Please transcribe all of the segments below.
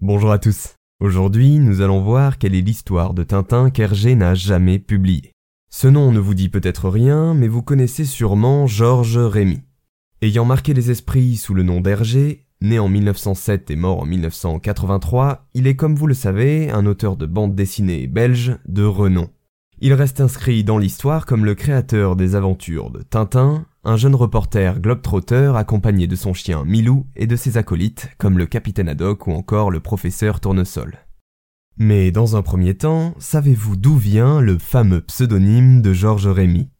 Bonjour à tous. Aujourd'hui, nous allons voir quelle est l'histoire de Tintin qu'Hergé n'a jamais publiée. Ce nom ne vous dit peut-être rien, mais vous connaissez sûrement Georges Rémy. Ayant marqué les esprits sous le nom d'Hergé, né en 1907 et mort en 1983, il est comme vous le savez un auteur de bande dessinée belge de renom. Il reste inscrit dans l'histoire comme le créateur des aventures de Tintin, un jeune reporter globetrotter accompagné de son chien Milou et de ses acolytes comme le capitaine Haddock ou encore le professeur Tournesol. Mais dans un premier temps, savez-vous d'où vient le fameux pseudonyme de Georges Rémy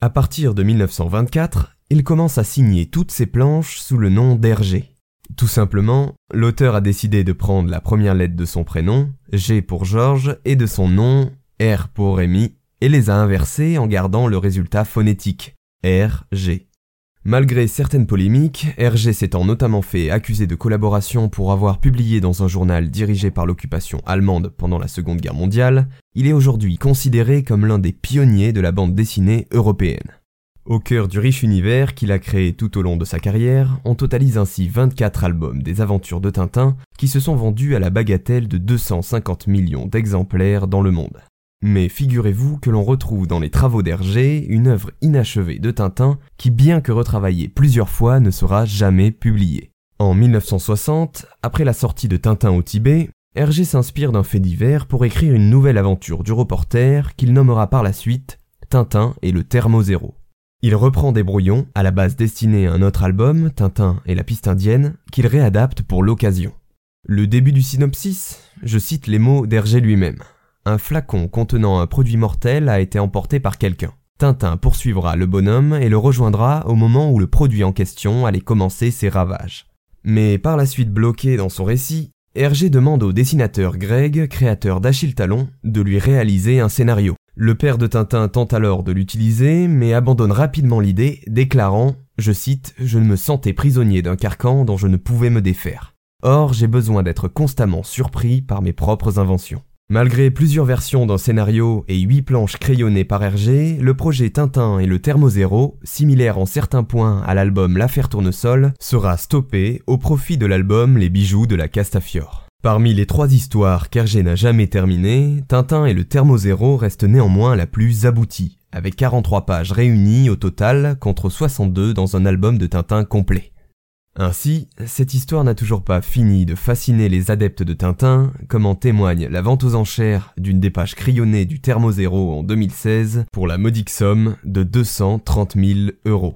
À partir de 1924, il commence à signer toutes ses planches sous le nom d'Hergé. Tout simplement, l'auteur a décidé de prendre la première lettre de son prénom, G pour Georges, et de son nom, R pour Rémy, et les a inversées en gardant le résultat phonétique, RG. Malgré certaines polémiques, RG s'étant notamment fait accuser de collaboration pour avoir publié dans un journal dirigé par l'occupation allemande pendant la Seconde Guerre mondiale, il est aujourd'hui considéré comme l'un des pionniers de la bande dessinée européenne. Au cœur du riche univers qu'il a créé tout au long de sa carrière, on totalise ainsi 24 albums des aventures de Tintin qui se sont vendus à la bagatelle de 250 millions d'exemplaires dans le monde. Mais figurez-vous que l'on retrouve dans les travaux d'Hergé une œuvre inachevée de Tintin qui, bien que retravaillée plusieurs fois, ne sera jamais publiée. En 1960, après la sortie de Tintin au Tibet, Hergé s'inspire d'un fait divers pour écrire une nouvelle aventure du reporter qu'il nommera par la suite Tintin et le Thermozéro. Il reprend des brouillons, à la base destinés à un autre album, Tintin et la piste indienne, qu'il réadapte pour l'occasion. Le début du synopsis, je cite les mots d'Hergé lui-même un flacon contenant un produit mortel a été emporté par quelqu'un. Tintin poursuivra le bonhomme et le rejoindra au moment où le produit en question allait commencer ses ravages. Mais par la suite bloqué dans son récit, Hergé demande au dessinateur Greg, créateur d'Achille Talon, de lui réaliser un scénario. Le père de Tintin tente alors de l'utiliser, mais abandonne rapidement l'idée, déclarant, je cite, Je ne me sentais prisonnier d'un carcan dont je ne pouvais me défaire. Or, j'ai besoin d'être constamment surpris par mes propres inventions. Malgré plusieurs versions d'un scénario et huit planches crayonnées par Hergé, le projet Tintin et le Thermozéro, similaire en certains points à l'album L'affaire Tournesol, sera stoppé au profit de l'album Les bijoux de la Castafiore. Parmi les trois histoires qu'Hergé n'a jamais terminées, Tintin et le Thermozéro restent néanmoins la plus aboutie, avec 43 pages réunies au total contre 62 dans un album de Tintin complet. Ainsi, cette histoire n'a toujours pas fini de fasciner les adeptes de Tintin, comme en témoigne la vente aux enchères d'une des pages crayonnées du Thermozéro en 2016 pour la modique somme de 230 000 euros.